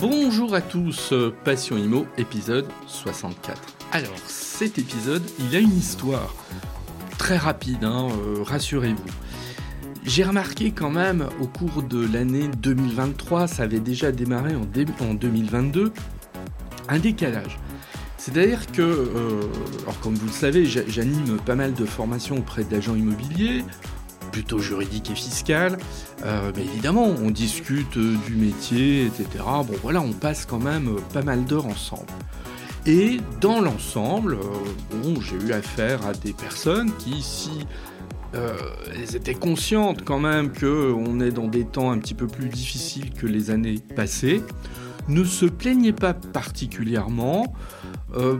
Bonjour à tous, Passion Imo, épisode 64. Alors, cet épisode, il a une histoire très rapide, hein, euh, rassurez-vous. J'ai remarqué quand même au cours de l'année 2023, ça avait déjà démarré en, en 2022, un décalage. C'est-à-dire que, euh, alors comme vous le savez, j'anime pas mal de formations auprès d'agents immobiliers, plutôt juridiques et fiscales, euh, mais évidemment, on discute euh, du métier, etc. Bon voilà, on passe quand même pas mal d'heures ensemble. Et dans l'ensemble, bon, j'ai eu affaire à des personnes qui, si elles étaient conscientes quand même qu'on est dans des temps un petit peu plus difficiles que les années passées, ne se plaignaient pas particulièrement euh,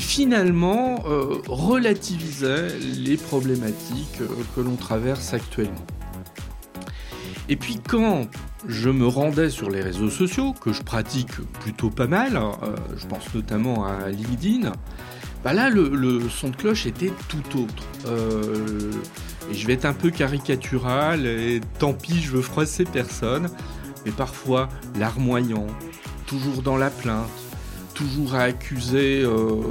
finalement euh, relativisait les problématiques euh, que l'on traverse actuellement. Et puis quand je me rendais sur les réseaux sociaux, que je pratique plutôt pas mal, je pense notamment à LinkedIn, bah là le, son de cloche était tout autre. et je vais être un peu caricatural, et tant pis, je veux froisser personne, mais parfois larmoyant, toujours dans la plainte, toujours à accuser euh,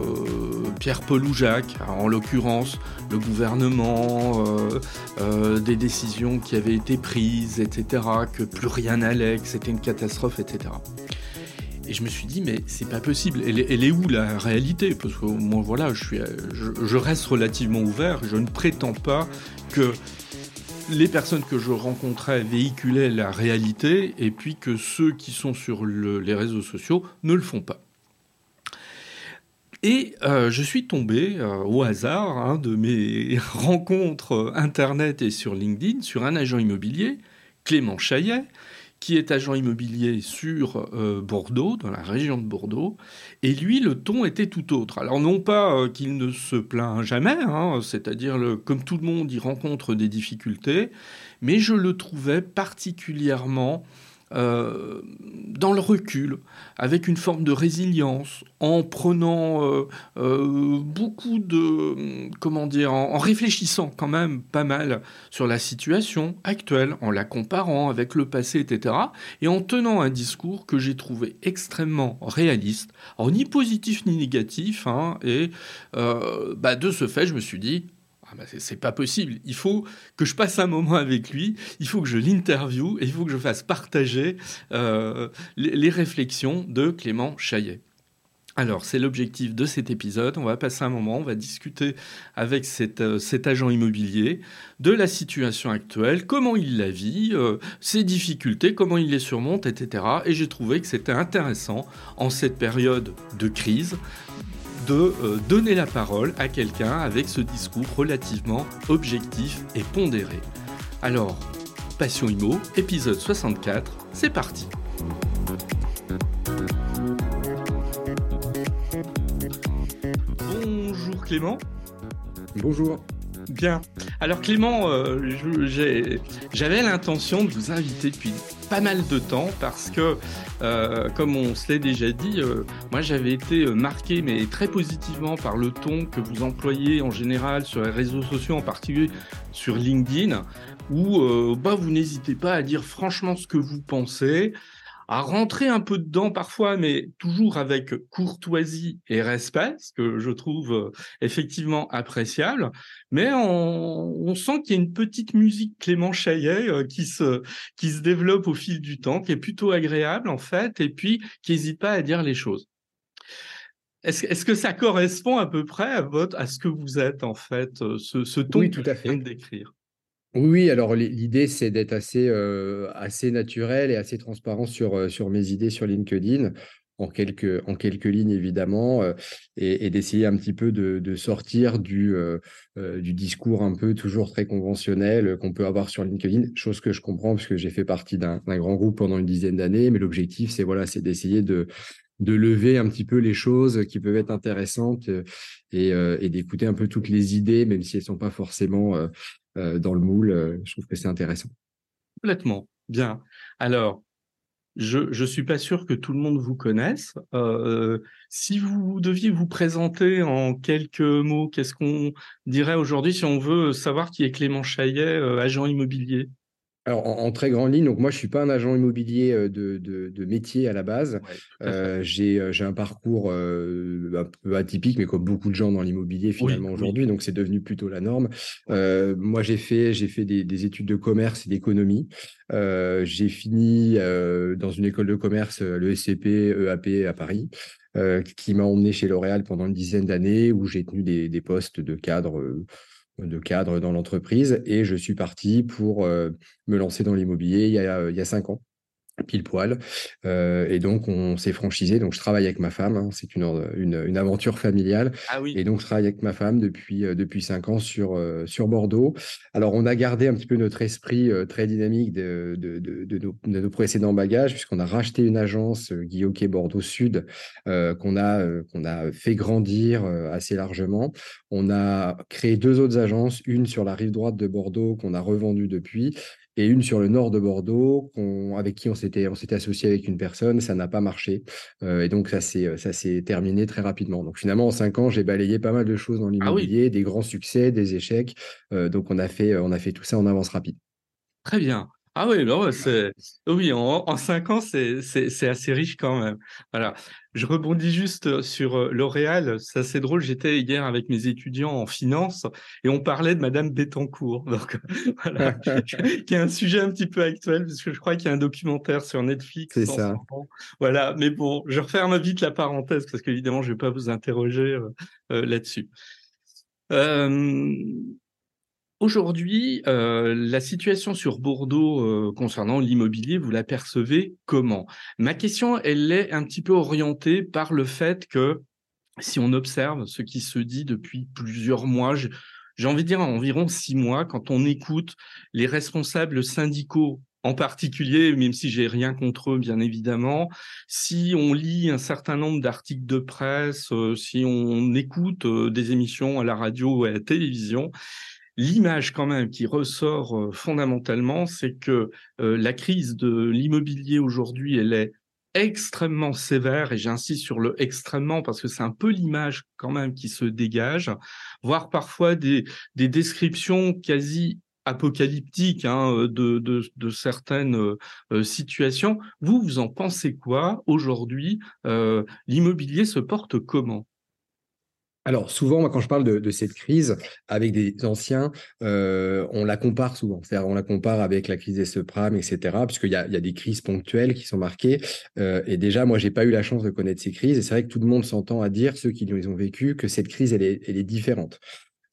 Pierre-Paul ou Jacques, en l'occurrence le gouvernement, euh, euh, des décisions qui avaient été prises, etc., que plus rien n'allait, que c'était une catastrophe, etc. Et je me suis dit, mais c'est pas possible. Elle, est où la réalité? Parce que moi, voilà, je, suis, je, reste relativement ouvert. Je ne prétends pas que les personnes que je rencontrais véhiculaient la réalité et puis que ceux qui sont sur les réseaux sociaux ne le font pas. Et euh, je suis tombé euh, au hasard hein, de mes rencontres euh, Internet et sur LinkedIn sur un agent immobilier, Clément Chaillet, qui est agent immobilier sur Bordeaux, dans la région de Bordeaux. Et lui, le ton était tout autre. Alors non pas qu'il ne se plaint jamais, hein, c'est-à-dire comme tout le monde, il rencontre des difficultés, mais je le trouvais particulièrement euh, dans le recul, avec une forme de résilience, en prenant euh, euh, beaucoup de, comment dire, en, réfléchissant quand même pas mal sur la situation actuelle, en la comparant avec le passé, etc., et en tenant un discours que j'ai trouvé extrêmement réaliste, ni positif ni négatif, hein, et bah, de ce fait, je me suis dit, ah bah, c'est pas possible. Il faut que je passe un moment avec lui, il faut que je l'interviewe et il faut que je fasse partager euh, les, réflexions de Clément Chaillet. Alors, c'est l'objectif de cet épisode. On va passer un moment, on va discuter avec cet, euh, agent immobilier de la situation actuelle, comment il la vit, euh, ses difficultés, comment il les surmonte, etc. Et j'ai trouvé que c'était intéressant en cette période de crise de euh, donner la parole à quelqu'un avec ce discours relativement objectif et pondéré. Alors, Passion Imo, épisode 64, c'est parti. Bonjour Clément. Bonjour. Bien. Alors Clément, euh, j'avais l'intention de vous inviter depuis pas mal de temps parce que, euh, comme on se l'est déjà dit, euh, moi j'avais été marqué, mais très positivement, par le ton que vous employez en général sur les réseaux sociaux, en particulier sur LinkedIn, où bah, vous n'hésitez pas à dire franchement ce que vous pensez à rentrer un peu dedans parfois, mais toujours avec courtoisie et respect, ce que je trouve euh, effectivement appréciable. Mais on, sent qu'il y a une petite musique Clément Chaillet euh, qui se, qui se développe au fil du temps, qui est plutôt agréable en fait, et puis qui n'hésite pas à dire les choses. Est-ce, que ça correspond à peu près à, votre, à ce que vous êtes en fait, euh, ce, ce ton oui, tout à fait. de décrire? Oui, alors l'idée, c'est d'être assez, assez naturel et assez transparent sur, sur mes idées sur LinkedIn, en quelques, en quelques lignes évidemment, et, d'essayer un petit peu de, sortir du, du discours un peu toujours très conventionnel qu'on peut avoir sur LinkedIn, chose que je comprends parce que j'ai fait partie d'un grand groupe pendant une dizaine d'années, mais l'objectif, c'est voilà, c'est d'essayer de, de lever un petit peu les choses qui peuvent être intéressantes et, et d'écouter un peu toutes les idées, même si elles ne sont pas forcément euh, dans le moule. Euh, je trouve que c'est intéressant. Complètement. Bien. Alors, je ne suis pas sûr que tout le monde vous connaisse. Euh, si vous deviez vous présenter en quelques mots, qu'est-ce qu'on dirait aujourd'hui si on veut savoir qui est Clément Chaillet, agent immobilier? Alors, en, très grande ligne, donc moi, je ne suis pas un agent immobilier de, de, métier à la base. Euh, j'ai un parcours un peu atypique, mais comme beaucoup de gens dans l'immobilier finalement aujourd'hui, donc c'est devenu plutôt la norme. moi, j'ai fait, fait des, des, études de commerce et d'économie. j'ai fini dans une école de commerce, le SCP, EAP à Paris. qui m'a emmené chez L'Oréal pendant une dizaine d'années où j'ai tenu des, des, postes de cadre de cadre dans l'entreprise et je suis parti pour euh, me lancer dans l'immobilier il, il, y a cinq ans pile poil. Euh, et donc, on s'est franchisé. Donc, je travaille avec ma femme. Hein. c'est une, une, aventure familiale. Ah oui. Et donc, je travaille avec ma femme depuis, euh, depuis cinq ans sur, euh, sur Bordeaux. Alors, on a gardé un petit peu notre esprit très dynamique de, de, de, nos, précédents bagages, puisqu'on a racheté une agence, Guillaume Bordeaux Sud, qu'on a, qu'on a fait grandir assez largement. On a créé deux autres agences, une sur la rive droite de Bordeaux qu'on a revendue depuis et une sur le nord de Bordeaux, avec qui on s'était, associé avec une personne, ça n'a pas marché. Euh, et donc, ça s'est, ça s'est terminé très rapidement. Donc, finalement, en cinq ans, j'ai balayé pas mal de choses dans ah l'immobilier, des grands succès, des échecs. Euh, donc, on a, fait, on a fait tout ça en avance rapide. Très bien. Ah oui, non, c'est oui, en, cinq ans, c'est assez riche quand même. Voilà. Je rebondis juste sur euh, L'Oréal. C'est assez drôle. J'étais hier avec mes étudiants en finance et on parlait de Madame Bettencourt. Donc, voilà, qui est un sujet un petit peu actuel parce que je crois qu'il y a un documentaire sur Netflix. C'est ça. Voilà. Mais bon, je referme vite la parenthèse parce qu'évidemment, je ne vais pas vous interroger euh, là-dessus. Euh, Aujourd'hui, euh, la situation sur Bordeaux euh, concernant l'immobilier, vous l'apercevez comment? Ma question, elle est un petit peu orientée par le fait que si on observe ce qui se dit depuis plusieurs mois, j'ai envie de dire environ six mois, quand on écoute les responsables syndicaux en particulier, même si j'ai rien contre eux, bien évidemment, si on lit un certain nombre d'articles de presse, euh, si on écoute des émissions à la radio ou à la télévision, l'image quand même qui ressort euh, fondamentalement, c'est que euh, la crise de l'immobilier aujourd'hui, elle est extrêmement sévère, et j'insiste sur le extrêmement parce que c'est un peu l'image quand même qui se dégage, voire parfois des, des descriptions quasi apocalyptiques hein, de, de, certaines euh, situations. Vous, vous en pensez quoi aujourd'hui? L'immobilier se porte comment? Alors souvent, moi, quand je parle de, cette crise avec des anciens, euh, on la compare souvent. C'est-à-dire, on la compare avec la crise des subprimes, etc. Puisqu'il y a, y a des crises ponctuelles qui sont marquées. Euh, et déjà, moi, j'ai pas eu la chance de connaître ces crises. Et c'est vrai que tout le monde s'entend à dire, ceux qui les ont vécues, que cette crise, elle est, elle est différente.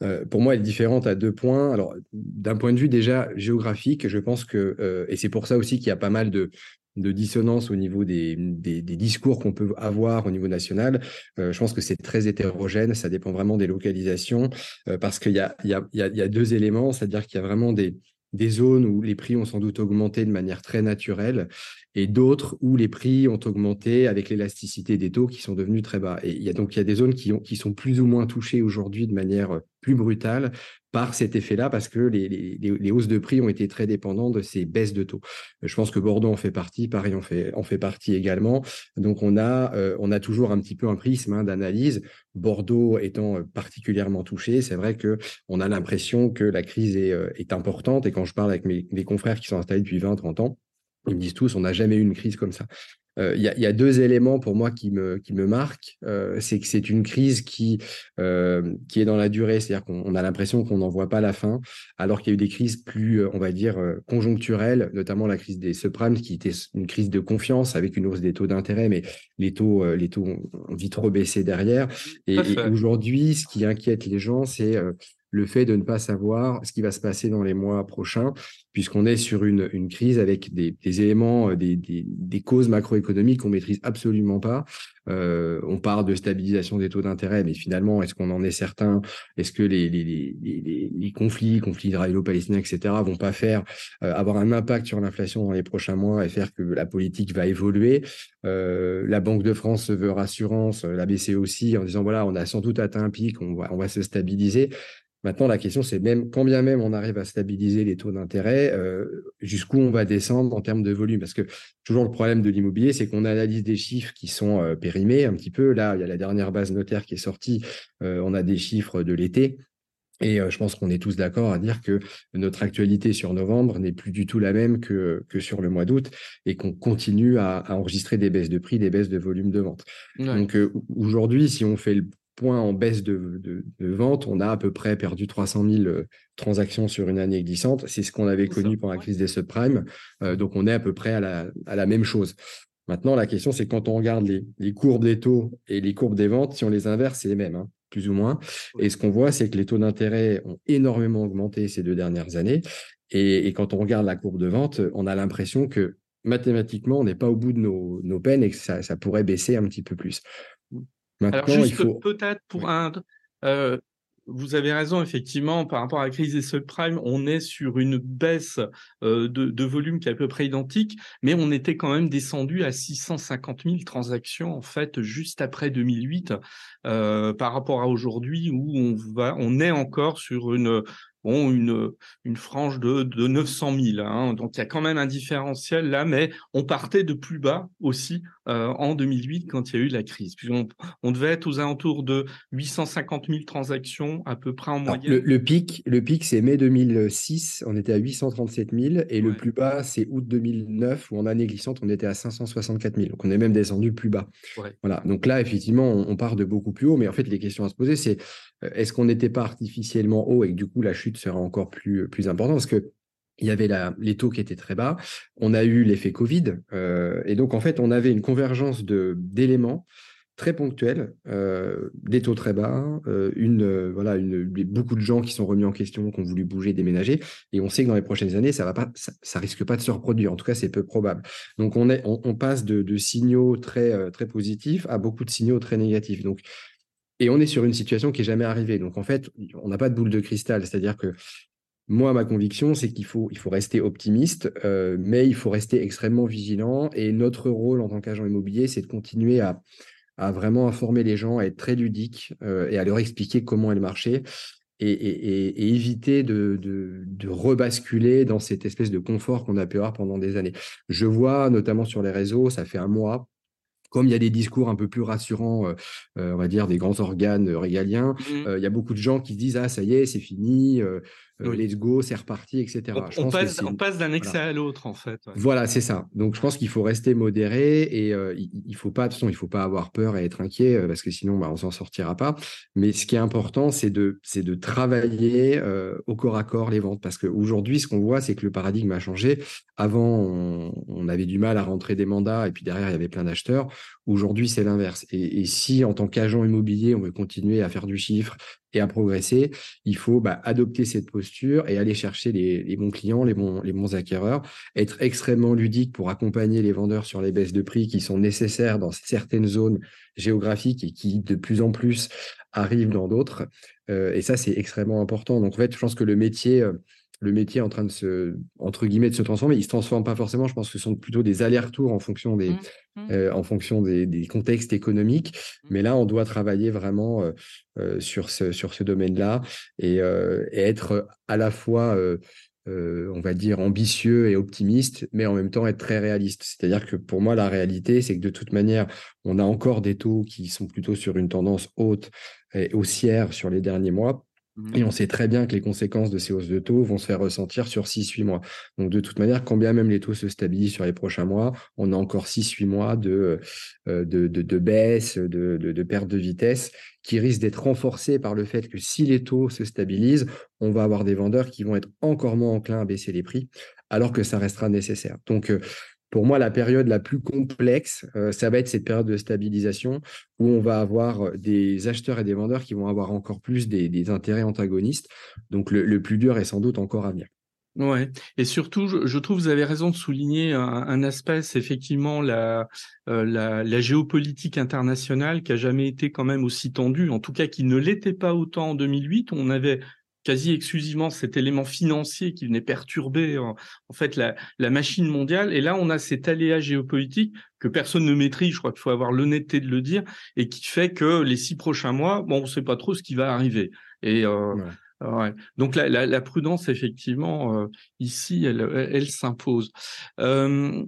Euh, pour moi, elle est différente à deux points. Alors, d'un point de vue déjà géographique, je pense que, et c'est pour ça aussi qu'il y a pas mal de, de dissonance au niveau des, discours qu'on peut avoir au niveau national. Euh, je pense que c'est très hétérogène, ça dépend vraiment des localisations, euh, parce qu'il y a, deux éléments, c'est-à-dire qu'il y a vraiment des zones où les prix ont sans doute augmenté de manière très naturelle et d'autres où les prix ont augmenté avec l'élasticité des taux qui sont devenus très bas. Et il y a donc il y a des zones qui, ont, qui sont plus ou moins touchées aujourd'hui de manière plus brutale par cet effet-là, parce que les, les, hausses de prix ont été très dépendantes de ces baisses de taux. Je pense que Bordeaux en fait partie, Paris en fait, en fait partie également. Donc on a, euh, on a toujours un petit peu un prisme hein, d'analyse. Bordeaux étant particulièrement touché, c'est vrai que on a l'impression que la crise est, euh, importante. Et quand je parle avec mes, mes confrères qui sont installés depuis 20-30 ans, ils me disent tous, on n'a jamais eu une crise comme ça. Euh, il y, a deux éléments pour moi qui me, qui me marquent. Euh, c'est que c'est une crise qui, euh, qui est dans la durée, c'est-à-dire qu'on a l'impression qu'on n'en voit pas la fin, alors qu'il y a eu des crises plus, on va dire, conjoncturelles, notamment la crise des subprimes, qui était une crise de confiance avec une hausse des taux d'intérêt, mais les taux, les taux ont vite rebaissé derrière. Et, et aujourd'hui, ce qui inquiète les gens, c'est le fait de ne pas savoir ce qui va se passer dans les mois prochains, puisqu'on est sur une, crise avec des, éléments, euh, des, causes macroéconomiques qu'on maîtrise absolument pas. Euh, on parle de stabilisation des taux d'intérêt, mais finalement, est-ce qu'on en est certain? Est-ce que les, conflits, conflits israélo-palestiniens, etc., vont pas faire euh, avoir un impact sur l'inflation dans les prochains mois et faire que la politique va évoluer? La Banque de France veut rassurance, la BCE aussi, en disant voilà, on a sans doute atteint un pic, on va se stabiliser. Maintenant, la question, c'est même quand bien même on arrive à stabiliser les taux d'intérêt, euh, jusqu'où on va descendre en termes de volume? Parce que toujours le problème de l'immobilier, c'est qu'on analyse des chiffres qui sont euh, périmés un petit peu. Là, il y a la dernière base notaire qui est sortie. Euh, on a des chiffres de l'été. Et je pense qu'on est tous d'accord à dire que notre actualité sur novembre n'est plus du tout la même que, que sur le mois d'août et qu'on continue à, enregistrer des baisses de prix, des baisses de volume de vente. Donc aujourd'hui, si on fait le point en baisse de, de, vente, on a à peu près perdu 300 000 transactions sur une année glissante. C'est ce qu'on avait connu pendant la crise des subprimes. donc on est à peu près à la, à la même chose. Maintenant, la question, c'est quand on regarde les, les, courbes des taux et les courbes des ventes, si on les inverse, c'est les mêmes. Hein plus ou moins. Et ce qu'on voit, c'est que les taux d'intérêt ont énormément augmenté ces deux dernières années. Et, quand on regarde la courbe de vente, on a l'impression que mathématiquement, on n'est pas au bout de nos, peines et que ça, pourrait baisser un petit peu plus. Maintenant, Alors juste peut-être pour un, euh, vous avez raison, effectivement, par rapport à la crise des subprimes, on est sur une baisse euh, de, volume qui est à peu près identique, mais on était quand même descendu à 650 000 transactions, en fait, juste après 2008, euh, par rapport à aujourd'hui où on, va, on est encore sur une, ont une, une frange de, de 900 000. Hein. Donc il y a quand même un différentiel là, mais on partait de plus bas aussi euh, en 2008 quand il y a eu la crise. Puis on, devait être aux alentours de 850 000 transactions à peu près en moyenne. Le, pic, le pic c'est mai 2006, on était à 837 000 et le plus bas c'est août 2009 où en année glissante on était à 564 000. Donc on est même descendu plus bas. Voilà. Donc là effectivement on, on part de beaucoup plus haut, mais en fait les questions à se poser c'est euh, est-ce qu'on n'était pas artificiellement haut et que du coup la chute sera encore plus, plus importante Parce que il y avait la, les taux qui étaient très bas, on a eu l'effet Covid, euh, et donc en fait on avait une convergence d'éléments très ponctuels, euh, des taux très bas, une, voilà, beaucoup de gens qui sont remis en question, qui ont voulu bouger, déménager, et on sait que dans les prochaines années, ça va ça, risque pas de se reproduire. En tout cas, c'est peu probable. Donc on, passe de, de, signaux très, très positifs à beaucoup de signaux très négatifs. Donc et on est sur une situation qui n'est jamais arrivée. Donc, en fait, on n'a pas de boule de cristal. C'est-à-dire que moi, ma conviction, c'est qu'il faut, rester optimiste, euh, mais il faut rester extrêmement vigilant. Et notre rôle en tant qu'agent immobilier, c'est de continuer à, vraiment informer les gens, à être très ludique euh, et à leur expliquer comment est le marché. Et, éviter de, de, de, rebasculer dans cette espèce de confort qu'on a pu avoir pendant des années. Je vois notamment sur les réseaux, ça fait un mois, comme il y a des discours un peu plus rassurants, euh, euh, on va dire des grands organes régaliens, mmh. euh, il y a beaucoup de gens qui disent ah ça y est c'est fini, euh, let's go, c'est reparti, etc. On, passe, d'un excès à l'autre, en fait. Voilà, c'est ça. Donc, je pense qu'il faut rester modéré et euh, il, faut pas, de toute façon, il faut pas avoir peur et être inquiet euh, parce que sinon, bah, on s'en sortira pas. Mais ce qui est important, c'est de, c'est de travailler au corps à corps les ventes parce qu'aujourd'hui, ce qu'on voit, c'est que le paradigme a changé. Avant, on, avait du mal à rentrer des mandats et puis derrière, il y avait plein d'acheteurs. Aujourd'hui, c'est l'inverse. Et, et si, en tant qu'agent immobilier, on veut continuer à faire du chiffre, et à progresser, il faut bah, adopter cette posture et aller chercher les, bons clients, les bons, les bons acquéreurs, être extrêmement ludique pour accompagner les vendeurs sur les baisses de prix qui sont nécessaires dans certaines zones géographiques et qui de plus en plus arrivent dans d'autres. Euh, et ça, c'est extrêmement important. Donc, en fait, je pense que le métier, euh, le métier est en train de se, entre guillemets, de se transformer. Il ne se transforme pas forcément. Je pense que ce sont plutôt des allers-retours en fonction des, mmh, mmh. Euh, en fonction des, contextes économiques. Mmh. Mais là, on doit travailler vraiment euh, euh, sur ce, sur ce domaine-là et, être à la fois, on va dire, ambitieux et optimiste, mais en même temps être très réaliste. C'est-à-dire que pour moi, la réalité, c'est que de toute manière, on a encore des taux qui sont plutôt sur une tendance haute et haussière sur les derniers mois. Et on sait très bien que les conséquences de ces hausses de taux vont se faire ressentir sur 6-8 mois. Donc, de toute manière, quand bien même les taux se stabilisent sur les prochains mois, on a encore 6-8 mois de, euh, de, de, baisse, de, de, perte de vitesse qui risquent d'être renforcés par le fait que si les taux se stabilisent, on va avoir des vendeurs qui vont être encore moins enclins à baisser les prix, alors que ça restera nécessaire. Donc, euh, pour moi, la période la plus complexe, euh, ça va être cette période de stabilisation où on va avoir euh, des acheteurs et des vendeurs qui vont avoir encore plus des, intérêts antagonistes. Donc, le, plus dur est sans doute encore à venir. Ouais, et surtout, je, trouve vous avez raison de souligner un, aspect, c'est effectivement la, euh, la, la, géopolitique internationale qui a jamais été quand même aussi tendue, en tout cas qui ne l'était pas autant en 2008. On avait quasi exclusivement cet élément financier qui venait perturber en, fait la, la, machine mondiale. Et là, on a cet aléa géopolitique que personne ne maîtrise, je crois qu'il faut avoir l'honnêteté de le dire, et qui fait que les six prochains mois, bon, on ne sait pas trop ce qui va arriver. Et euh, ouais. Donc la, la, la, prudence, effectivement, euh, ici, elle, elle, s'impose. Euh,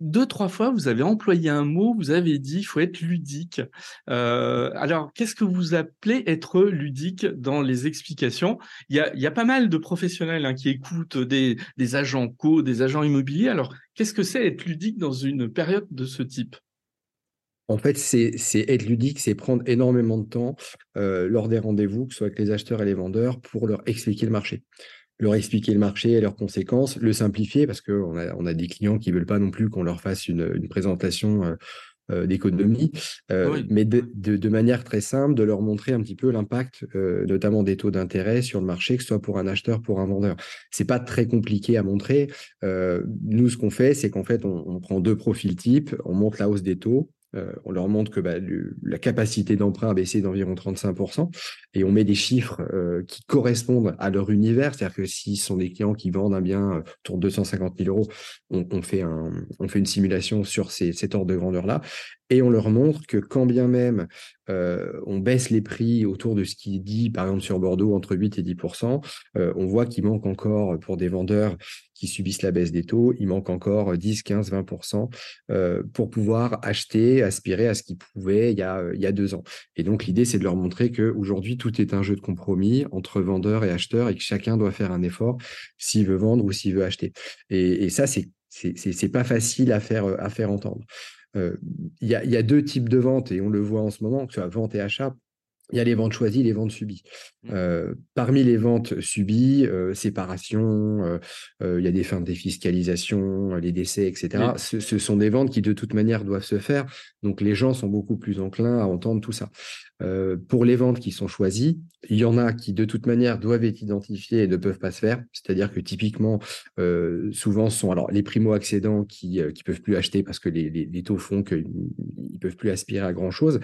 deux, trois fois, vous avez employé un mot, vous avez dit, il faut être ludique. Euh, alors, qu'est-ce que vous appelez être ludique dans les explications? Il y, a, il pas mal de professionnels hein, qui écoutent des, des agents co, des agents immobiliers. Alors, qu'est-ce que c'est être ludique dans une période de ce type? En fait, c'est être ludique, c'est prendre énormément de temps euh, lors des rendez-vous, que ce soit avec les acheteurs et les vendeurs, pour leur expliquer le marché leur expliquer le marché et leurs conséquences, le simplifier parce qu'on a, on a des clients qui veulent pas non plus qu'on leur fasse une, une présentation euh, euh d'économie, euh, mais de, de, de, manière très simple, de leur montrer un petit peu l'impact, euh, notamment des taux d'intérêt sur le marché, que ce soit pour un acheteur, pour un vendeur. C'est pas très compliqué à montrer. Nous, ce qu'on fait, c'est qu'en fait, on, on, prend deux profils types, on monte la hausse des taux, euh, on leur montre que bah, la capacité d'emprunt a baissé d'environ 35% et on met des chiffres euh, qui correspondent à leur univers. C'est-à-dire que s'ils sont des clients qui vendent un bien euh, autour de 250 000 euros, on, fait, une simulation sur cet ordre de grandeur-là et on leur montre que quand bien même on baisse les prix autour de ce qui est dit, par exemple sur Bordeaux, entre 8 et 10% euh, on voit qu'il manque encore pour des vendeurs qui subissent la baisse des taux, il manque encore 10, 15, 20% euh, pour pouvoir acheter, aspirer à ce qu'ils pouvaient il y, a, il y a deux ans. Et donc l'idée, c'est de leur montrer qu'aujourd'hui, tout est un jeu de compromis entre vendeurs et acheteurs et que chacun doit faire un effort s'il veut vendre ou s'il veut acheter. Et, ça, c'est c'est pas facile à faire, à faire entendre. Euh, il y, a, y, a, deux types de ventes et on le voit en ce moment, que ce soit vente et achat. Il y a les ventes choisies, les ventes subies. Mmh. Euh, parmi les ventes subies, euh, séparation, euh, il y a des fins de défiscalisation, les décès, etc. Ce, ce, sont des ventes qui de toute manière doivent se faire. Donc les gens sont beaucoup plus enclins à entendre tout ça. Pour les ventes qui sont choisies, il y en a qui de toute manière doivent être identifiées et ne peuvent pas se faire. C'est-à-dire que typiquement, souvent, ce sont alors les primo-accédants qui ne peuvent plus acheter parce que les, les, les taux font qu'ils ne peuvent plus aspirer à grand-chose.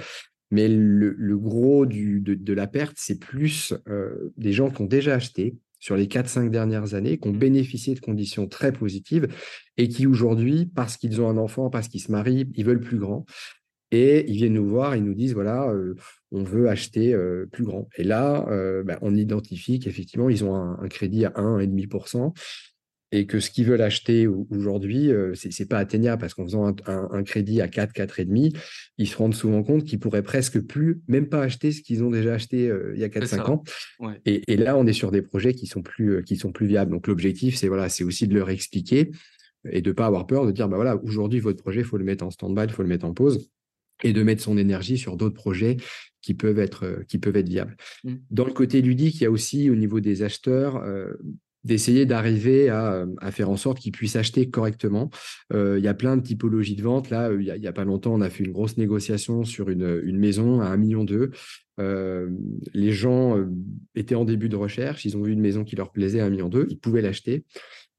Mais le, le gros du, de, de, la perte, c'est plus euh, des gens qui ont déjà acheté sur les 4-5 dernières années, qui ont mmh. bénéficié de conditions très positives et qui aujourd'hui, parce qu'ils ont un enfant, parce qu'ils se marient, ils veulent plus grand. Et ils viennent nous voir, ils nous disent, voilà, euh, on veut acheter euh, plus grand. Et là, euh, bah, on identifie qu'effectivement, ils ont un, un, crédit à 1,5% et que ce qu'ils veulent acheter aujourd'hui, euh, c'est, c'est pas atteignable parce qu'en faisant un, un, un, crédit à 4, 4,5, ils se rendent souvent compte qu'ils pourraient presque plus, même pas acheter ce qu'ils ont déjà acheté euh, il y a 4, 5 ans. Ouais. Et, et, là, on est sur des projets qui sont plus, euh, qui sont plus viables. Donc, l'objectif, c'est voilà, c'est aussi de leur expliquer et de pas avoir peur de dire, bah voilà, aujourd'hui, votre projet, il faut le mettre en stand-by, il faut le mettre en pause et de mettre son énergie sur d'autres projets qui peuvent être, qui peuvent être viables. Mmh. Dans le côté ludique, il y a aussi au niveau des acheteurs, euh, d'essayer d'arriver à, à, faire en sorte qu'ils puissent acheter correctement. Euh, il y a plein de typologies de vente. Là, a, il y a pas longtemps, on a fait une grosse négociation sur une, maison à 1,2 million. Euh, les gens euh, étaient en début de recherche, ils ont vu une maison qui leur plaisait à 1,2 million, ils pouvaient l'acheter.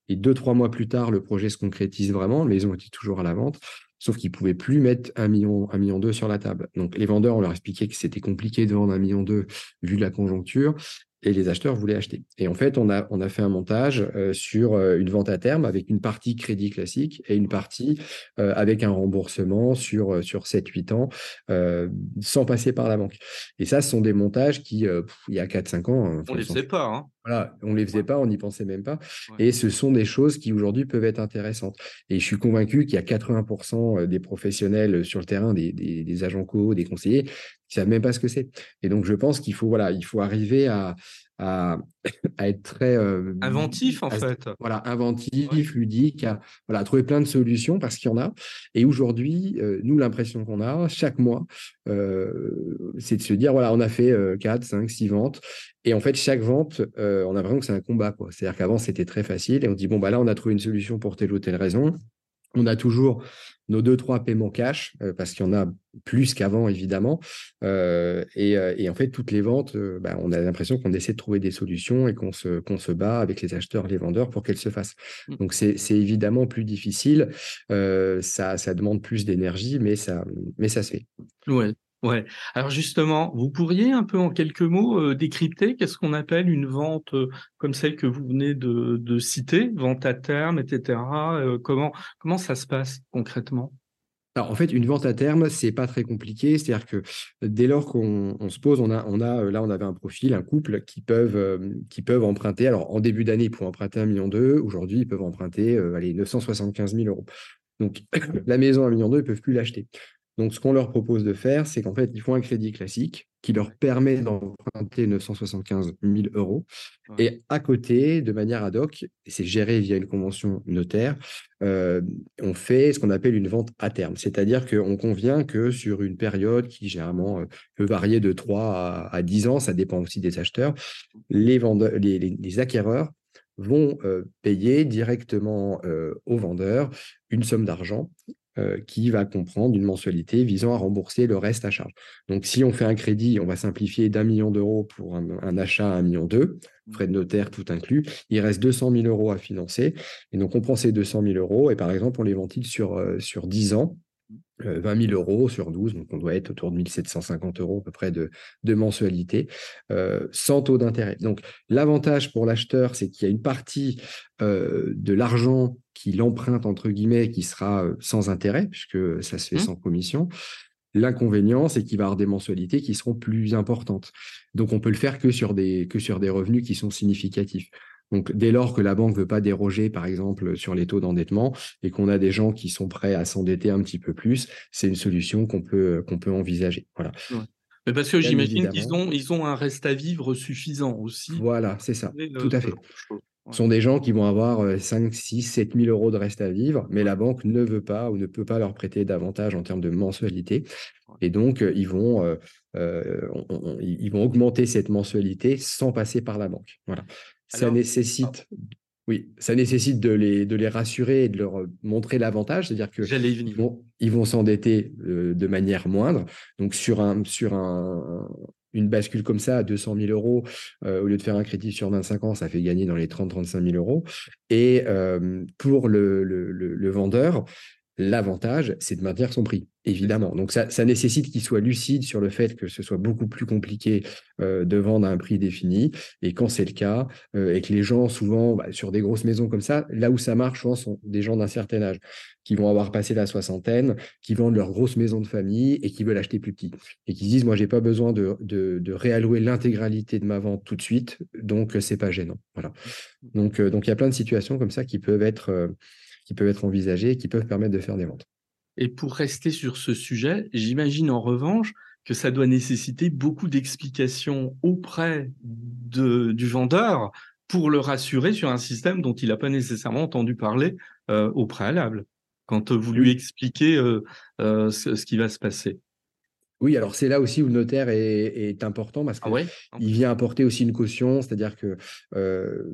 Et deux, trois mois plus tard, le projet se concrétise vraiment, la maison était toujours à la vente, sauf qu'ils ne pouvaient plus mettre 1 million, 1 million 2 sur la table. Donc les vendeurs, on leur expliquait que c'était compliqué de vendre 1 million 2 vu la conjoncture, et les acheteurs voulaient acheter. Et en fait, on a, on a fait un montage euh, sur euh, une vente à terme avec une partie crédit classique et une partie euh, avec un remboursement sur, euh, sur 7-8 ans euh, sans passer par la banque. Et ça, ce sont des montages qui, il y a 4-5 ans... On ne les faisait pas. Hein. Voilà, on ne les faisait pas, on n'y pensait même pas. Ouais. Et ce sont des choses qui aujourd'hui peuvent être intéressantes. Et je suis convaincu qu'il y a 80% des professionnels sur le terrain, des, des, des agents co, des conseillers, qui savent même pas ce que c'est. Et donc, je pense qu'il faut, voilà, il faut arriver à, à, à être très euh, inventif en à, fait. Voilà, inventif, ludique, à, voilà, à trouver plein de solutions parce qu'il y en a. Et aujourd'hui, euh, nous, l'impression qu'on a chaque mois, euh, c'est de se dire voilà, on a fait 4, 5, 6 ventes. Et en fait, chaque vente, on a l'impression que c'est un combat. C'est-à-dire qu'avant, c'était très facile et on dit bon, bah là, on a trouvé une solution pour telle ou telle raison. On a toujours nos deux, trois paiements cash, euh, parce qu'il y en a plus qu'avant, évidemment. Euh, et, euh, et, en fait, toutes les ventes, euh, bah, on a l'impression qu'on essaie de trouver des solutions et qu'on se, qu'on se bat avec les acheteurs, les vendeurs pour qu'elles se fassent. Mmh. Donc, c'est évidemment plus difficile. Euh, ça, ça demande plus d'énergie, mais ça, mais ça se fait. Ouais. Ouais. Alors justement, vous pourriez un peu en quelques mots euh, décrypter qu'est-ce qu'on appelle une vente euh, comme celle que vous venez de, citer, vente à terme, etc. Euh, comment comment ça se passe concrètement? Alors, en fait, une vente à terme, c'est pas très compliqué. C'est-à-dire que dès lors qu'on se pose, on a, on a, là, on avait un profil, un couple qui peuvent, qui peuvent emprunter. Alors, en début d'année, ils pouvaient emprunter un million d'euros. Aujourd'hui, ils peuvent emprunter, euh, allez, 975 000 euros. Donc, la maison à 1,2 million, ils ne peuvent plus l'acheter. Donc, ce qu'on leur propose de faire, c'est qu'en fait, ils font un crédit classique qui leur permet d'emprunter 975 000 euros. Et à côté, de manière ad hoc, et c'est géré via une convention notaire, euh, on fait ce qu'on appelle une vente à terme. C'est-à-dire qu'on convient que sur une période qui généralement euh, peut varier de 3 à, 10 ans, ça dépend aussi des acheteurs, les, vendeurs, les, acquéreurs vont euh, payer directement aux vendeurs une somme d'argent euh, qui va comprendre une mensualité visant à rembourser le reste à charge. Donc, si on fait un crédit, on va simplifier d'un million d'euros pour un, achat à un million deux, frais de notaire tout inclus, il reste 200 000 euros à financer. Et donc, on prend ces 200 000 euros et par exemple, on les ventile sur, euh, sur 10 ans 20 euh, 000 euros sur 12, donc on doit être autour de 1750 euros à peu près de, de mensualité, euh, sans taux d'intérêt. Donc l'avantage pour l'acheteur, c'est qu'il y a une partie euh, de l'argent qu'il emprunte, entre guillemets, qui sera sans intérêt, puisque ça se fait mmh. sans commission. L'inconvénient, c'est qu'il va avoir des mensualités qui seront plus importantes. Donc on peut le faire que sur des, que sur des revenus qui sont significatifs. Donc, dès lors que la banque ne veut pas déroger, par exemple, sur les taux d'endettement et qu'on a des gens qui sont prêts à s'endetter un petit peu plus, c'est une solution qu'on peut, qu'on peut envisager. Voilà. Mais parce que j'imagine qu'ils ont, ils ont un reste à vivre suffisant aussi. Voilà, c'est ça, tout à fait. Ce sont des gens qui vont avoir 5, 6, 7 000 euros de reste à vivre, mais la banque ne veut pas ou ne peut pas leur prêter davantage en termes de mensualité. Et donc, euh, ils vont, euh, euh, ils vont augmenter cette mensualité sans passer par la banque. Voilà ça nécessite. Oui, ça nécessite de les, de les rassurer et de leur montrer l'avantage, c'est-à-dire vont, ils vont s'endetter euh, de manière moindre. Donc, sur, un, sur un, une bascule comme ça à 200 000 euros, euh, au lieu de faire un crédit sur 25 ans, ça fait gagner dans les 30-35 000 euros. Et euh, pour le, le, le, vendeur, L'avantage, c'est de maintenir son prix, évidemment. Donc, ça, nécessite qu'il soit lucide sur le fait que ce soit beaucoup plus compliqué euh, de vendre à un prix défini. Et quand c'est le cas, euh, et que les gens, souvent, bah, sur des grosses maisons comme ça, là où ça marche, souvent, sont des gens d'un certain âge, qui vont avoir passé la soixantaine, qui vendent leur grosse maison de famille et qui veulent acheter plus petit. Et qui disent, moi, j'ai pas besoin de, de, réallouer l'intégralité de ma vente tout de suite, donc c'est pas gênant. Voilà. Donc, euh, donc, il y a plein de situations comme ça qui peuvent être qui peuvent être envisagées et qui peuvent permettre de faire des ventes. Et pour rester sur ce sujet, j'imagine en revanche que ça doit nécessiter beaucoup d'explications auprès de, du vendeur pour le rassurer sur un système dont il n'a pas nécessairement entendu parler euh, au préalable, quand vous lui expliquez euh, euh, ce, qui va se passer. Oui, alors c'est là aussi où le notaire est, important parce qu'il ah vient apporter aussi une caution, c'est-à-dire que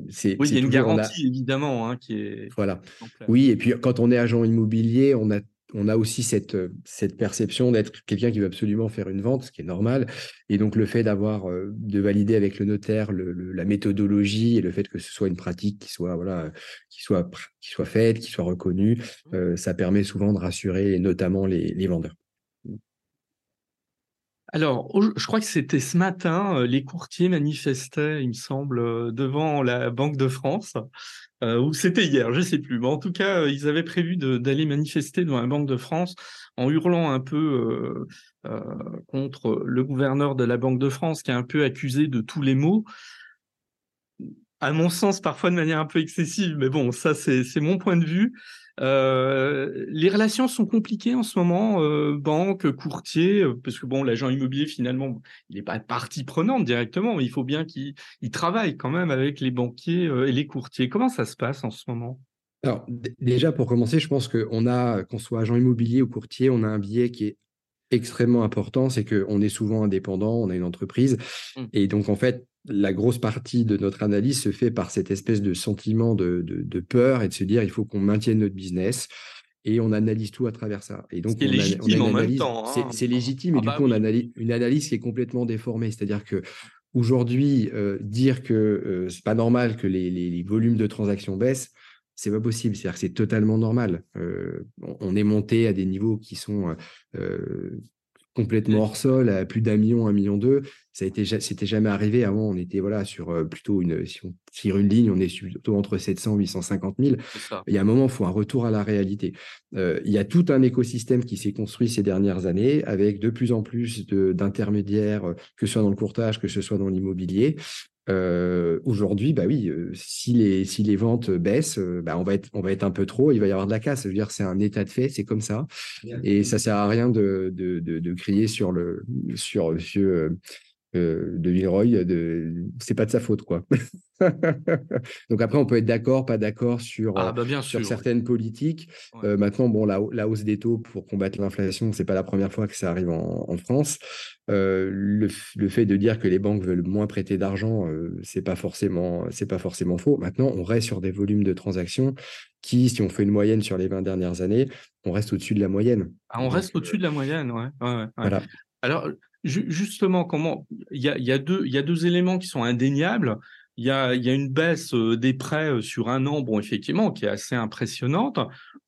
c'est. Oui, il y a une garantie évidemment hein, qui est. Voilà. Oui, et puis quand on est agent immobilier, on a on a aussi cette, cette perception d'être quelqu'un qui veut absolument faire une vente, ce qui est normal. Et donc, le fait d'avoir, euh, de valider avec le notaire la méthodologie et le fait que ce soit une pratique qui soit, voilà, qui soit, qui soit faite, qui soit reconnue, mmh. euh, ça permet souvent de rassurer notamment les vendeurs. Alors, je crois que c'était ce matin, euh, les courtiers manifestaient, il me semble, euh, devant la Banque de France, euh, ou c'était hier, je sais plus. En tout cas, ils avaient prévu d'aller manifester devant la Banque de France en hurlant un peu contre le gouverneur de la Banque de France, qui est un peu accusé de tous les maux. À mon sens, parfois de manière un peu excessive, mais bon, ça c'est mon point de vue. Euh, les relations sont compliquées en ce moment, euh, banque, courtier, euh, parce que bon, l'agent immobilier finalement, il n'est pas partie prenante directement, mais il faut bien qu'il travaille quand même avec les banquiers et les courtiers. Comment ça se passe en ce moment? Alors déjà pour commencer, je pense qu'on a, qu'on soit agent immobilier ou courtier, on a un biais qui est extrêmement important, c'est qu'on est souvent indépendant, on a une entreprise, mmh. et donc en fait, la grosse partie de notre analyse se fait par cette espèce de sentiment de, peur et de se dire il faut qu'on maintienne notre business et on analyse tout à travers ça. Et donc, c'est légitime en même temps. C'est légitime, et ah du bah coup, on analyse une analyse qui est complètement déformée. C'est-à-dire que aujourd'hui, euh, dire que euh, c'est pas normal que les, volumes de transactions baissent, c'est pas possible. C'est-à-dire que c'est totalement normal. Euh, on, est monté à des niveaux qui sont complètement hors sol à plus d'un million, un million deux. Ça été, c'était jamais arrivé. Avant, on était voilà sur euh, plutôt une, si on tire une ligne, on est plutôt entre 700 850 000. Il y a un moment, il faut un retour à la réalité. Euh, il y a tout un écosystème qui s'est construit ces dernières années avec de plus en plus d'intermédiaires, euh, que ce soit dans le courtage, que ce soit dans l'immobilier. Aujourd'hui, bah oui, si, les, si les ventes baissent, bah on, va être, on va être un peu trop, il va y avoir de la casse. Je veux dire, c'est un état de fait, c'est comme ça. Et ça sert à rien de, de, de, crier sur, le, sur monsieur euh, de Villeroy, de... c'est pas de sa faute, quoi. Donc après, on peut être d'accord, pas d'accord sur, ah, bah, sur certaines politiques. Euh, maintenant, bon, la, la, hausse des taux pour combattre l'inflation, c'est pas la première fois que ça arrive en, France. Euh, le, le, fait de dire que les banques veulent moins prêter d'argent, c'est pas forcément, c'est pas forcément faux. Maintenant, on reste sur des volumes de transactions qui, si on fait une moyenne sur les 20 dernières années, on reste au-dessus de la moyenne. Ah, on reste au-dessus de la moyenne, ouais. Voilà. Alors, justement, comment il y a, deux, éléments qui sont indéniables. Il y a, une baisse euh, des prêts euh, sur un an, bon, effectivement, qui est assez impressionnante.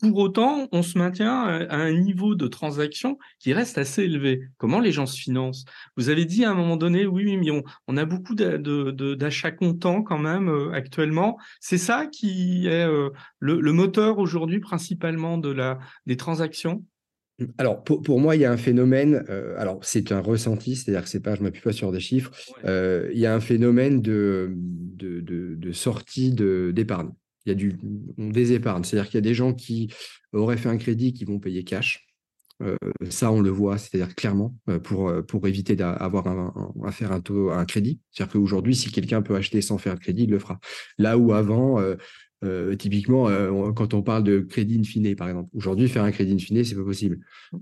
Pour autant, on se maintient à un niveau de transaction qui reste assez élevé. Comment les gens se financent? Vous avez dit à un moment donné, oui, mais on, a beaucoup d'achats comptants quand même euh, actuellement. C'est ça qui est le, le moteur aujourd'hui principalement de la, des transactions? Alors, pour, moi, il y a un phénomène, euh, alors c'est un ressenti, c'est-à-dire que c'est pas, je ne m'appuie pas sur des chiffres, euh, il y a un phénomène de, de, de, sortie d'épargne. Il y a du, des épargnes, c'est-à-dire qu'il y a des gens qui auraient fait un crédit qui vont payer cash. Euh, ça, on le voit, c'est-à-dire clairement, pour, pour éviter d'avoir un, à faire un, taux, un crédit. C'est-à-dire qu'aujourd'hui, si quelqu'un peut acheter sans faire de crédit, il le fera. Là où avant, euh, typiquement, euh, quand on parle de crédit in fine, par exemple, aujourd'hui, faire un crédit in fine, c'est pas possible.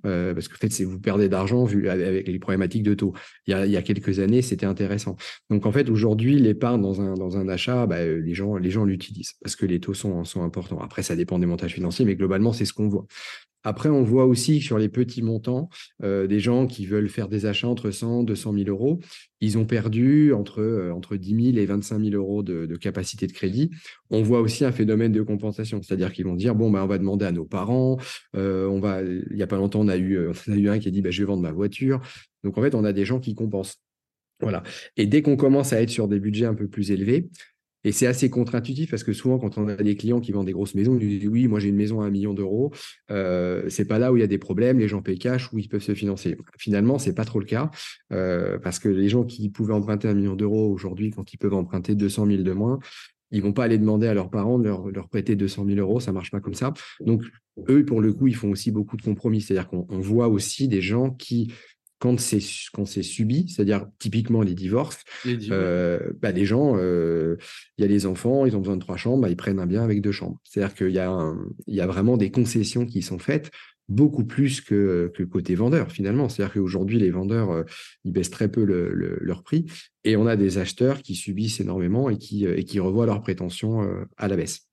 Euh, parce que vous perdez d'argent vu avec les problématiques de taux. Il y a, il y a quelques années, c'était intéressant. Donc, en fait, aujourd'hui, l'épargne dans un, dans un achat, bah, les gens les gens l'utilisent parce que les taux sont, sont importants. Après, ça dépend des montages financiers, mais globalement, c'est ce qu'on voit. Après, on voit aussi sur les petits montants, euh, des gens qui veulent faire des achats entre 100 200 000 euros. Ils ont perdu entre, euh, entre 10 000 et 25 000 euros de, capacité de crédit. On voit aussi un phénomène de compensation, c'est-à-dire qu'ils vont dire, bon, bah, on va demander à nos parents. Euh, on va, il n'y a pas longtemps, on a, eu, on a eu un qui a dit, bah, je vais vendre ma voiture. Donc, en fait, on a des gens qui compensent. Voilà. Et dès qu'on commence à être sur des budgets un peu plus élevés, et c'est assez contre-intuitif parce que souvent, quand on a des clients qui vendent des grosses maisons, ils nous disent Oui, moi j'ai une maison à un million d'euros. Euh, c'est pas là où il y a des problèmes, les gens payent cash, où ils peuvent se financer. Finalement, c'est pas trop le cas euh, parce que les gens qui pouvaient emprunter un million d'euros aujourd'hui, quand ils peuvent emprunter 200 000 de moins, ils vont pas aller demander à leurs parents de leur, leur prêter 200 000 euros, ça marche pas comme ça. Donc, eux, pour le coup, ils font aussi beaucoup de compromis. C'est-à-dire qu'on voit aussi des gens qui quand c'est quand c'est subi, c'est-à-dire typiquement les divorces, les, euh, bah, les gens, euh, il y a les enfants, ils ont besoin de trois chambres, bah, ils prennent un bien avec deux chambres. C'est-à-dire qu'il y a il y a vraiment des concessions qui sont faites beaucoup plus que, que côté vendeur finalement. C'est-à-dire qu'aujourd'hui les vendeurs euh, ils baissent très peu le, leur prix et on a des acheteurs qui subissent énormément et qui et qui revoient leurs prétentions à la baisse.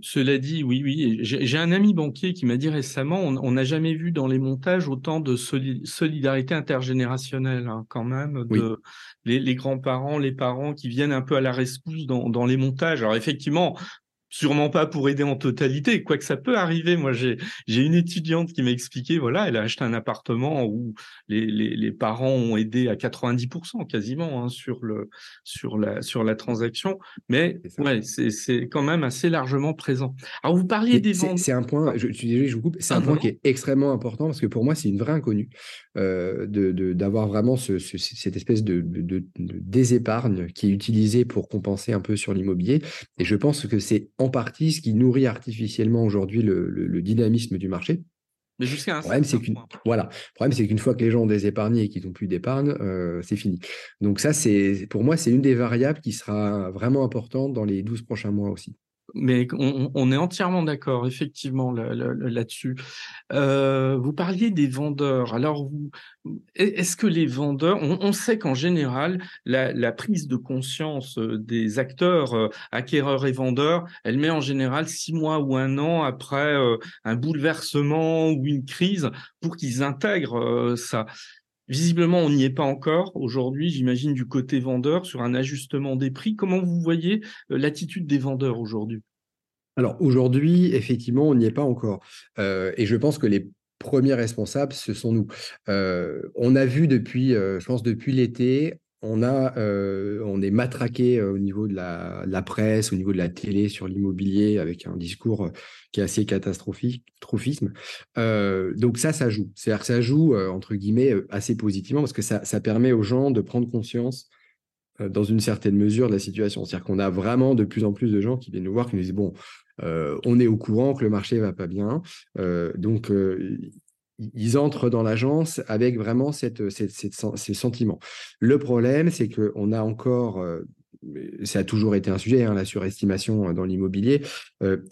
Cela dit, oui, oui. J'ai un ami banquier qui m'a dit récemment, on n'a jamais vu dans les montages autant de solidarité intergénérationnelle, hein, quand même, de les, grands-parents, les parents qui viennent un peu à la rescousse dans, dans les montages. Alors effectivement, sûrement pas pour aider en totalité, quoique ça peut arriver. Moi, j'ai une étudiante qui m'a expliqué, voilà, elle a acheté un appartement où les, les, les parents ont aidé à 90% quasiment hein, sur le sur la sur la transaction, mais c'est quand même assez largement présent. Alors vous parliez des ventes. C'est un point. Je, je vous coupe. C'est un ah, point qui est extrêmement important parce que pour moi, c'est une vraie inconnue euh, de d'avoir vraiment ce, cette espèce de désépargne qui est utilisée pour compenser un peu sur l'immobilier. Et je pense que c'est en partie ce qui nourrit artificiellement aujourd'hui le, dynamisme du marché. Mais jusqu'à un problème, c'est qu'une voilà. Le problème, c'est qu'une fois que les gens ont des épargnés et qu'ils n'ont plus d'épargne, euh, c'est fini. Donc ça, c'est pour moi, c'est une des variables qui sera vraiment importante dans les 12 prochains mois aussi. Mais on, est entièrement d'accord, effectivement, là-dessus. Euh, vous parliez des vendeurs. Alors, est-ce que les vendeurs, on, sait qu'en général, la, prise de conscience euh, des acteurs, euh, acquéreurs et vendeurs, elle met en général six mois ou un an après un bouleversement ou une crise pour qu'ils intègrent ça. Visiblement, on n'y est pas encore aujourd'hui, j'imagine, du côté vendeur, sur un ajustement des prix. Comment vous voyez euh, l'attitude des vendeurs aujourd'hui? Alors aujourd'hui, effectivement, on n'y est pas encore. Euh, et je pense que les premiers responsables, ce sont nous. Euh, on a vu depuis, je pense, depuis l'été, on, a, euh, on est matraqué euh, au niveau de la, presse, au niveau de la télé sur l'immobilier avec un discours euh, qui est assez catastrophique, trophisme. donc ça, ça joue. C'est-à-dire que ça joue, entre guillemets, assez positivement parce que ça, permet aux gens de prendre conscience dans une certaine mesure de la situation. C'est-à-dire qu'on a vraiment de plus en plus de gens qui viennent nous voir, qui nous disent, bon, on est au courant que le marché va pas bien, donc ils entrent dans l'agence avec vraiment cette, ces sentiments. Le problème, c'est qu'on a encore, ça a toujours été un sujet, hein, la surestimation dans l'immobilier,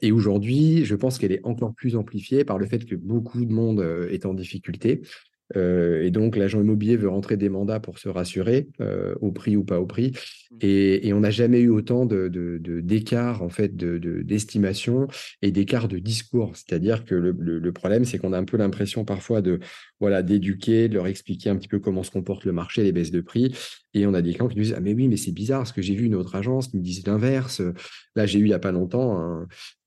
et aujourd'hui, je pense qu'elle est encore plus amplifiée par le fait que beaucoup de monde est en difficulté. Euh, et donc, l'agent immobilier veut rentrer des mandats pour se rassurer, euh, au prix ou pas au prix. Mmh. Et, on n'a jamais eu autant d'écart, de, en fait, d'estimation et d'écart de discours. C'est-à-dire que le, problème, c'est qu'on a un peu l'impression parfois de voilà d'éduquer, de leur expliquer un petit peu comment se comporte le marché, les baisses de prix. Et on a des clients qui nous disent Ah, mais oui, mais c'est bizarre, parce que j'ai vu une autre agence qui me disait l'inverse. Là, j'ai eu il n'y a pas longtemps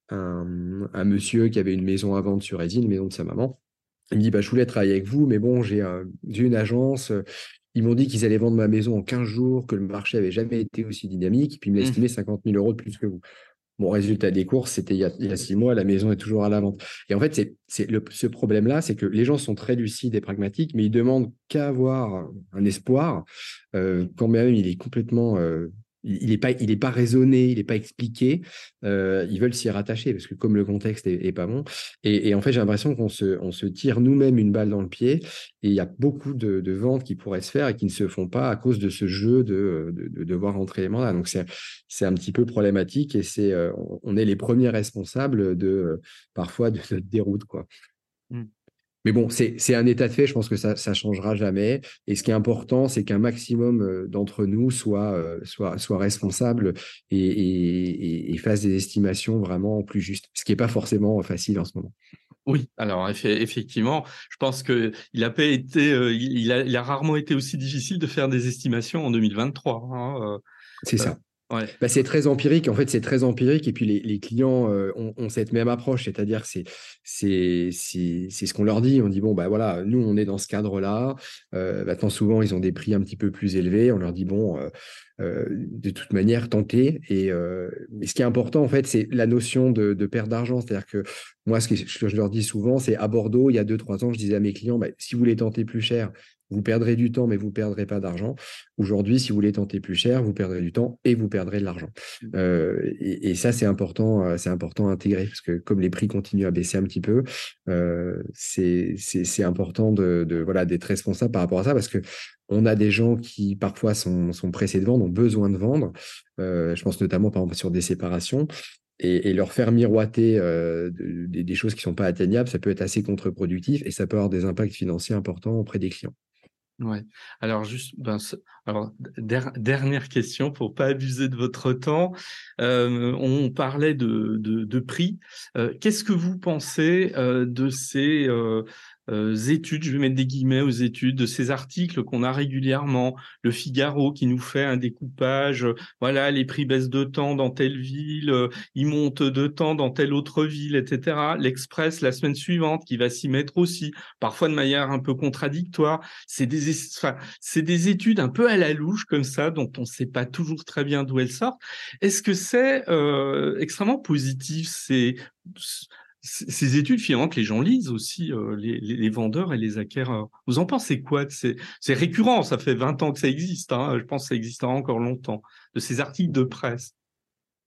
un, un, monsieur qui avait une maison à vendre sur Edine, une maison de sa maman il me dit bah, Je voulais travailler avec vous, mais bon, j'ai une agence. Ils m'ont dit qu'ils allaient vendre ma maison en 15 jours, que le marché avait jamais été aussi dynamique, puis ils m'estimaient 50 000 euros de plus que vous. Bon, résultat des courses, c'était il, y a six mois, la maison est toujours à la vente. Et en fait, c'est ce problème-là, c'est que les gens sont très lucides et pragmatiques, mais ils demandent qu'à avoir un espoir, quand même il est complètement il n'est pas, raisonné, il n'est pas expliqué. Euh, ils veulent s'y rattacher parce que comme le contexte est, pas bon. Et, en fait, j'ai l'impression qu'on se, tire nous-mêmes une balle dans le pied. Et il y a beaucoup de, ventes qui pourraient se faire et qui ne se font pas à cause de ce jeu de, de, devoir rentrer les mandats. Donc c'est, un petit peu problématique et euh, on est les premiers responsables de parfois de notre déroute, quoi. Mmh. Mais bon, c'est un état de fait, je pense que ça ne changera jamais. Et ce qui est important, c'est qu'un maximum euh, d'entre nous soit, euh, soit, soit responsable et, et, et, fasse des estimations vraiment plus justes, ce qui n'est pas forcément facile en ce moment. Oui, alors effectivement, je pense qu'il a pas été, euh, il, a, il, a, rarement été aussi difficile de faire des estimations en 2023. Hein, c'est ça. Bah, c'est très empirique, en fait, c'est très empirique. Et puis, les, clients euh, ont, cette même approche, c'est-à-dire que c'est, c'est, c'est, ce qu'on leur dit. On dit, bon, bah voilà, nous, on est dans ce cadre-là. Euh, souvent, ils ont des prix un petit peu plus élevés. On leur dit, bon, euh, de toute manière, tentez. Et mais ce qui est important, en fait, c'est la notion de, perte d'argent. C'est-à-dire que moi, ce que je, leur dis souvent, c'est à Bordeaux, il y a deux, trois ans, je disais à mes clients, bah, si vous voulez tenter plus cher, vous perdrez du temps, mais vous ne perdrez pas d'argent. Aujourd'hui, si vous voulez tenter plus cher, vous perdrez du temps et vous perdrez de l'argent. Mmh. Euh, et, ça, c'est important, euh, c'est important à intégrer parce que comme les prix continuent à baisser un petit peu, euh, c'est important de, voilà d'être responsable par rapport à ça parce que on a des gens qui parfois sont, pressés de vendre, ont besoin de vendre. je pense notamment par exemple sur des séparations. Et, leur faire miroiter des, choses qui ne sont pas atteignables, ça peut être assez contre-productif et ça peut avoir des impacts financiers importants auprès des clients. Ouais. Alors juste, ben, alors dernière question pour pas abuser de votre temps. Euh, on parlait de, de, prix. Euh, qu'est-ce que vous pensez euh, de ces euh, études, je vais mettre des guillemets aux études, de ces articles qu'on a régulièrement, le Figaro qui nous fait un découpage, euh, voilà, les prix baissent de temps dans telle ville, euh, ils montent de temps dans telle autre ville, etc. L'Express la semaine suivante qui va s'y mettre aussi, parfois de manière un peu contradictoire. C'est des, enfin, c'est des études un peu à la louche comme ça, dont on ne sait pas toujours très bien d'où elles sortent. Est-ce que c'est extrêmement positif C'est ces études, finalement, que les gens lisent aussi, euh, les, vendeurs et les acquéreurs. Vous en pensez quoi C'est récurrent, ça fait 20 ans que ça existe. Hein. je pense que ça existera encore longtemps, de ces articles de presse?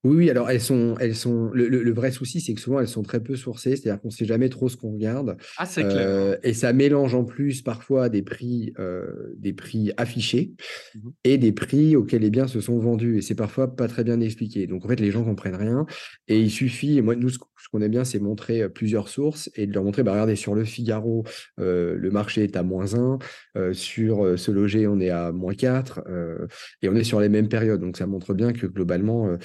Oui, alors elles sont, elles sont. Le, vrai souci, c'est que souvent elles sont très peu sourcées, c'est-à-dire qu'on ne sait jamais trop ce qu'on regarde. Ah, c'est clair. Euh, et ça mélange en plus parfois des prix, euh, des prix affichés mmh et des prix auxquels les biens se sont vendus. Et c'est parfois pas très bien expliqué. Donc en fait, les gens comprennent rien. Et il suffit. Moi, nous, ce qu'on aime bien, c'est montrer euh, plusieurs sources et de leur montrer. Bah, regardez, sur le Figaro, le marché est à moins 1. sur se loger, on est à moins 4. et on est sur les mêmes périodes. Donc ça montre bien que globalement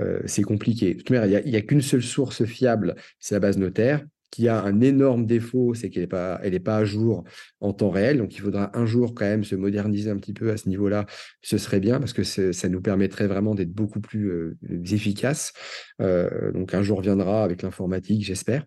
euh, c'est compliqué. il n'y a, qu'une seule source fiable, c'est la base notaire, qui a un énorme défaut, c'est qu'elle n'est pas, à jour en temps réel. Donc, il faudra un jour quand même se moderniser un petit peu à ce niveau-là. Ce serait bien parce que ça nous permettrait vraiment d'être beaucoup plus euh, efficace. Euh, donc, un jour viendra avec l'informatique, j'espère.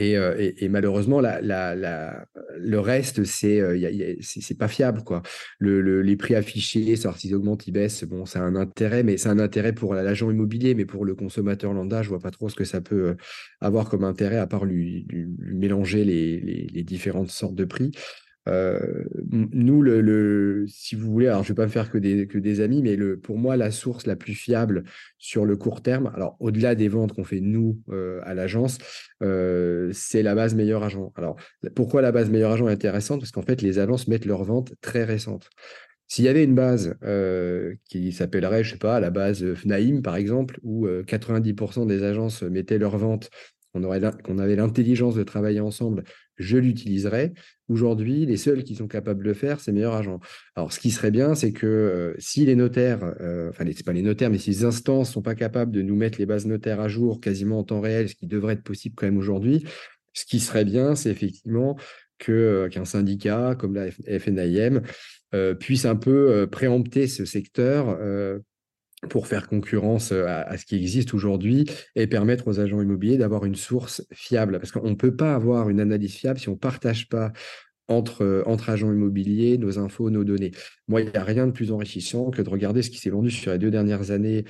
Euh, et, malheureusement, le reste, c'est euh, c'est pas fiable. Quoi. Le, les prix affichés, sortent, ils augmentent, ils baissent, bon, ça a un intérêt, mais c'est un intérêt pour l'agent immobilier, mais pour le consommateur lambda, je vois pas trop ce que ça peut euh, avoir comme intérêt, à part lui, lui, mélanger les, les, les, différentes sortes de prix. Nous, le, si vous voulez, alors je ne vais pas me faire que des, que des amis, mais le, pour moi, la source la plus fiable sur le court terme, alors au-delà des ventes qu'on fait nous à l'agence, c'est la base meilleur agent. Alors pourquoi la base meilleur agent est intéressante? Parce qu'en fait, les agences mettent leurs ventes très récentes. S'il y avait une base qui s'appellerait, je sais pas, la base FNAIM par exemple, où 90% des agences mettaient leurs ventes qu'on avait l'intelligence de travailler ensemble, je l'utiliserais. Aujourd'hui, les seuls qui sont capables de le faire, c'est meilleurs agents. Alors, ce qui serait bien, c'est que euh, si les notaires, euh, enfin, c'est pas les notaires, mais si les instances sont pas capables de nous mettre les bases notaires à jour quasiment en temps réel, ce qui devrait être possible quand même aujourd'hui, ce qui serait bien, c'est effectivement euh, qu'un syndicat comme la FNIM puisse un peu préempter ce secteur pour faire concurrence à, ce qui existe aujourd'hui et permettre aux agents immobiliers d'avoir une source fiable. Parce qu'on ne peut pas avoir une analyse fiable si on ne partage pas entre, agents immobiliers, nos infos, nos données. Moi, il n'y a rien de plus enrichissant que de regarder ce qui s'est vendu sur les deux dernières années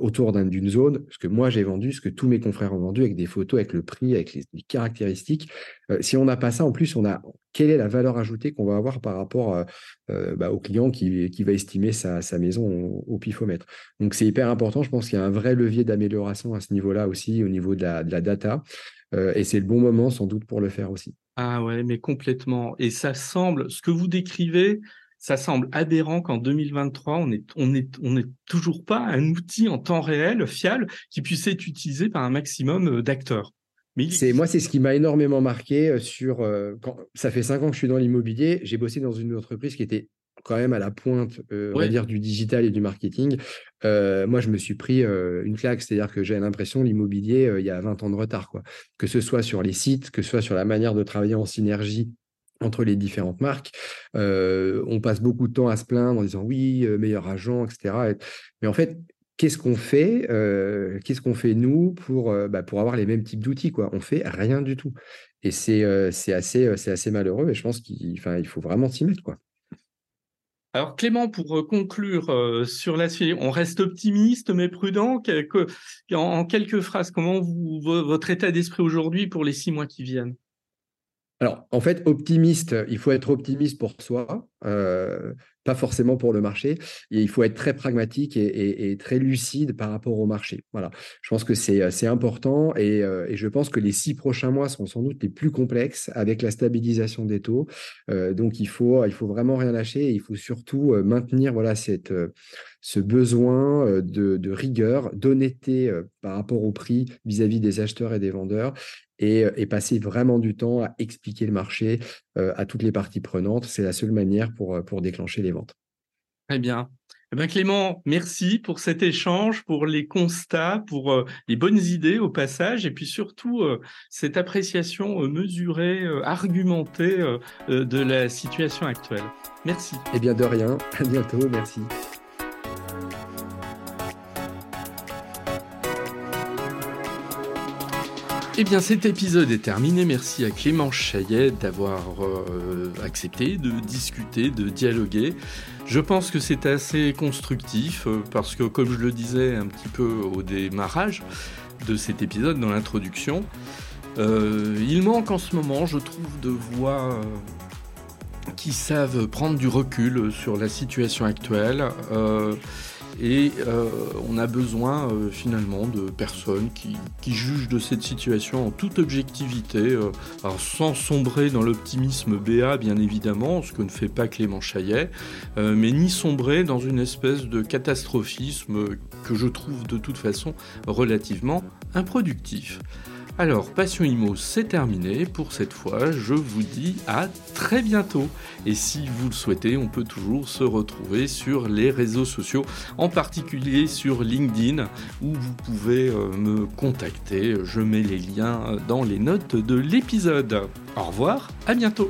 autour d'une zone, ce que moi j'ai vendu, ce que tous mes confrères ont vendu, avec des photos, avec le prix, avec les, caractéristiques. Si on n'a pas ça, en plus, on a quelle est la valeur ajoutée qu'on va avoir par rapport euh, bah, au client qui, va estimer sa, maison au, pifomètre. Donc, c'est hyper important. Je pense qu'il y a un vrai levier d'amélioration à ce niveau-là aussi, au niveau de la, data. et c'est le bon moment, sans doute, pour le faire aussi. Ah ouais, mais complètement. Et ça semble, ce que vous décrivez, ça semble aberrant qu'en 2023, on est, toujours pas un outil en temps réel fiable qui puisse être utilisé par un maximum euh, d'acteurs. Mais c'est moi, c'est ce qui m'a énormément marqué euh, sur. Euh, quand, ça fait cinq ans que je suis dans l'immobilier. J'ai bossé dans une entreprise qui était quand même à la pointe, euh, on va dire, du digital et du marketing. Euh, moi, je me suis pris une claque, c'est-à-dire que j'ai l'impression l'immobilier, il y a 20 ans de retard, quoi. Que ce soit sur les sites, que ce soit sur la manière de travailler en synergie entre les différentes marques. on passe beaucoup de temps à se plaindre en disant oui, meilleur agent, etc. Mais en fait, qu'est-ce qu'on fait Qu'est-ce qu'on fait nous pour, bah, pour avoir les mêmes types d'outils quoi? On fait rien du tout. Et c'est assez, c'est assez malheureux. Et je pense qu'il il faut vraiment s'y mettre quoi. Alors Clément, pour euh, conclure euh, sur la suite, on reste optimiste mais prudent. en, quelques phrases, comment vous, votre état d'esprit aujourd'hui pour les six mois qui viennent? Alors, en fait, optimiste, il faut être optimiste pour soi, euh, pas forcément pour le marché. Il faut être très pragmatique et, très lucide par rapport au marché. Voilà, je pense que c'est important euh, et, je pense que les six prochains mois sont sans doute les plus complexes avec la stabilisation des taux. Euh, donc, il faut, il faut vraiment rien lâcher et il faut surtout maintenir voilà, cette, ce besoin de, rigueur, d'honnêteté par rapport au prix vis à -vis des acheteurs et des vendeurs et, passer vraiment du temps à expliquer le marché à toutes les parties prenantes. C'est la seule manière pour, pour déclencher les ventes. Très bien. Eh bien, Clément, merci pour cet échange, pour les constats, pour les bonnes idées au passage, et puis surtout cette appréciation mesurée, argumentée de la situation actuelle. Merci. Eh bien, de rien. À bientôt. Merci. Eh bien, cet épisode est terminé. Merci à Clément Chaillet d'avoir euh, accepté de discuter, de dialoguer. Je pense que c'est assez constructif euh, parce que, comme je le disais un petit peu au démarrage de cet épisode, dans l'introduction, euh, il manque en ce moment, je trouve, de voix qui savent prendre du recul sur la situation actuelle. Et euh, on a besoin euh, finalement de personnes qui, jugent de cette situation en toute objectivité, euh, sans sombrer dans l'optimisme BA bien évidemment, ce que ne fait pas Clément Chaillet, mais ni sombrer dans une espèce de catastrophisme que je trouve de toute façon relativement improductif. Alors, Passion Imo, c'est terminé pour cette fois. Je vous dis à très bientôt. Et si vous le souhaitez, on peut toujours se retrouver sur les réseaux sociaux, en particulier sur LinkedIn, où vous pouvez euh, me contacter. Je mets les liens dans les notes de l'épisode. Au revoir, à bientôt.